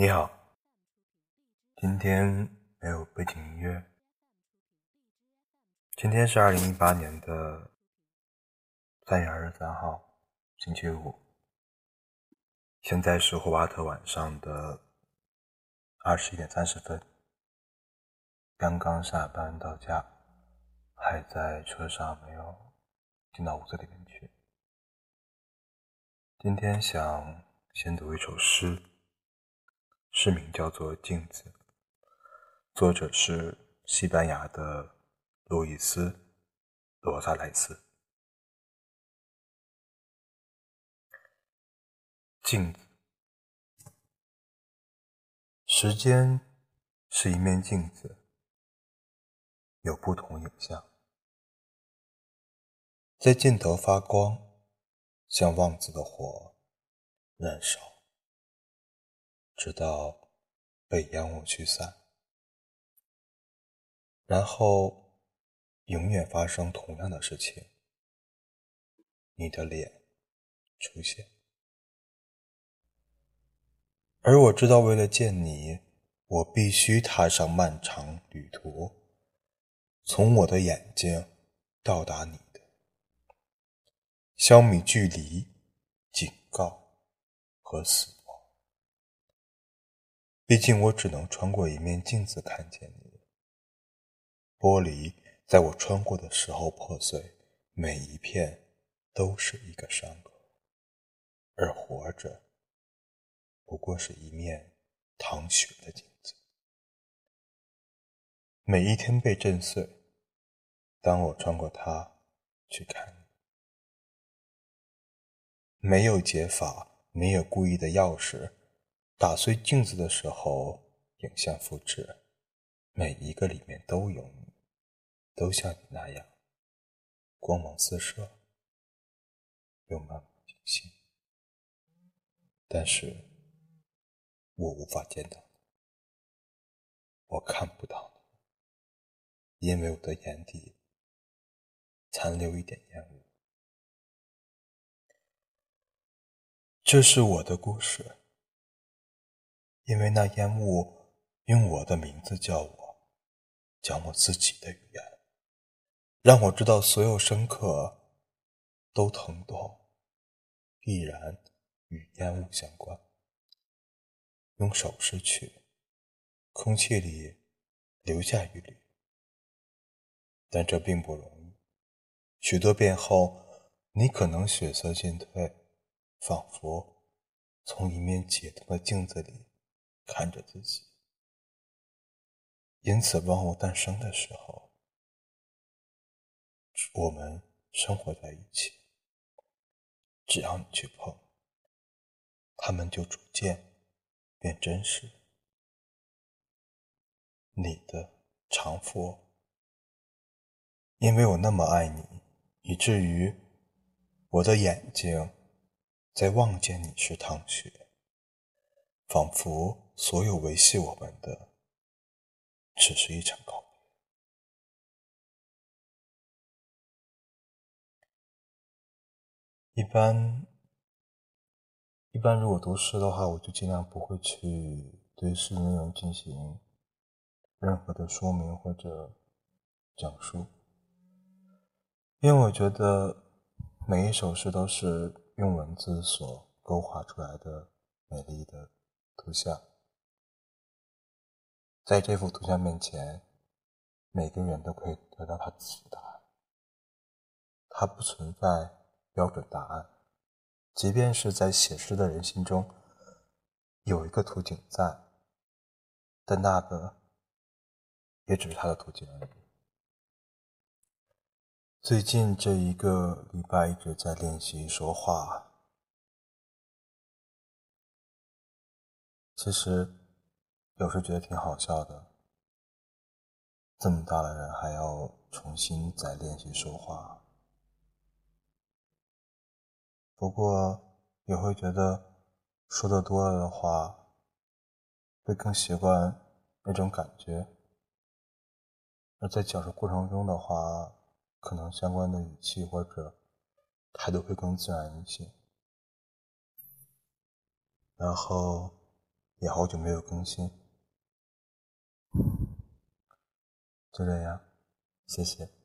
你好，今天没有背景音乐。今天是二零一八年的三月二十三号，星期五。现在是霍巴特晚上的二十一点三十分，刚刚下班到家，还在车上，没有进到屋子里面去。今天想先读一首诗。诗名叫做《镜子》，作者是西班牙的路易斯·罗萨莱斯。镜子，时间是一面镜子，有不同影像，在镜头发光，像旺子的火燃烧。直到被烟雾驱散，然后永远发生同样的事情。你的脸出现，而我知道，为了见你，我必须踏上漫长旅途，从我的眼睛到达你的，消弭距离、警告和死。毕竟我只能穿过一面镜子看见你。玻璃在我穿过的时候破碎，每一片都是一个伤口。而活着，不过是一面淌血的镜子，每一天被震碎。当我穿过它去看你，没有解法，没有故意的钥匙。打碎镜子的时候，影像复制，每一个里面都有你，都像你那样光芒四射，又漫不经心。但是，我无法见到你，我看不到你，因为我的眼底残留一点烟雾。这是我的故事。因为那烟雾用我的名字叫我，讲我自己的语言，让我知道所有深刻都疼痛，必然与烟雾相关。用手势去，空气里留下一缕，但这并不容易。许多遍后，你可能血色渐退，仿佛从一面解冻的镜子里。看着自己，因此万物诞生的时候，我们生活在一起。只要你去碰，他们就逐渐变真实。你的长佛，因为我那么爱你，以至于我的眼睛在望见你时淌血，仿佛。所有维系我们的，只是一场告别。一般，一般如果读诗的话，我就尽量不会去对诗的内容进行任何的说明或者讲述，因为我觉得每一首诗都是用文字所勾画出来的美丽的图像。在这幅图像面前，每个人都可以得到他自己的答案。它不存在标准答案，即便是在写诗的人心中有一个图景在，但那个也只是他的图景而已。最近这一个礼拜一直在练习说话，其实。有时觉得挺好笑的，这么大的人还要重新再练习说话。不过也会觉得说的多了的话，会更习惯那种感觉，而在讲述过程中的话，可能相关的语气或者态度会更自然一些。然后。也好久没有更新，就这样，谢谢。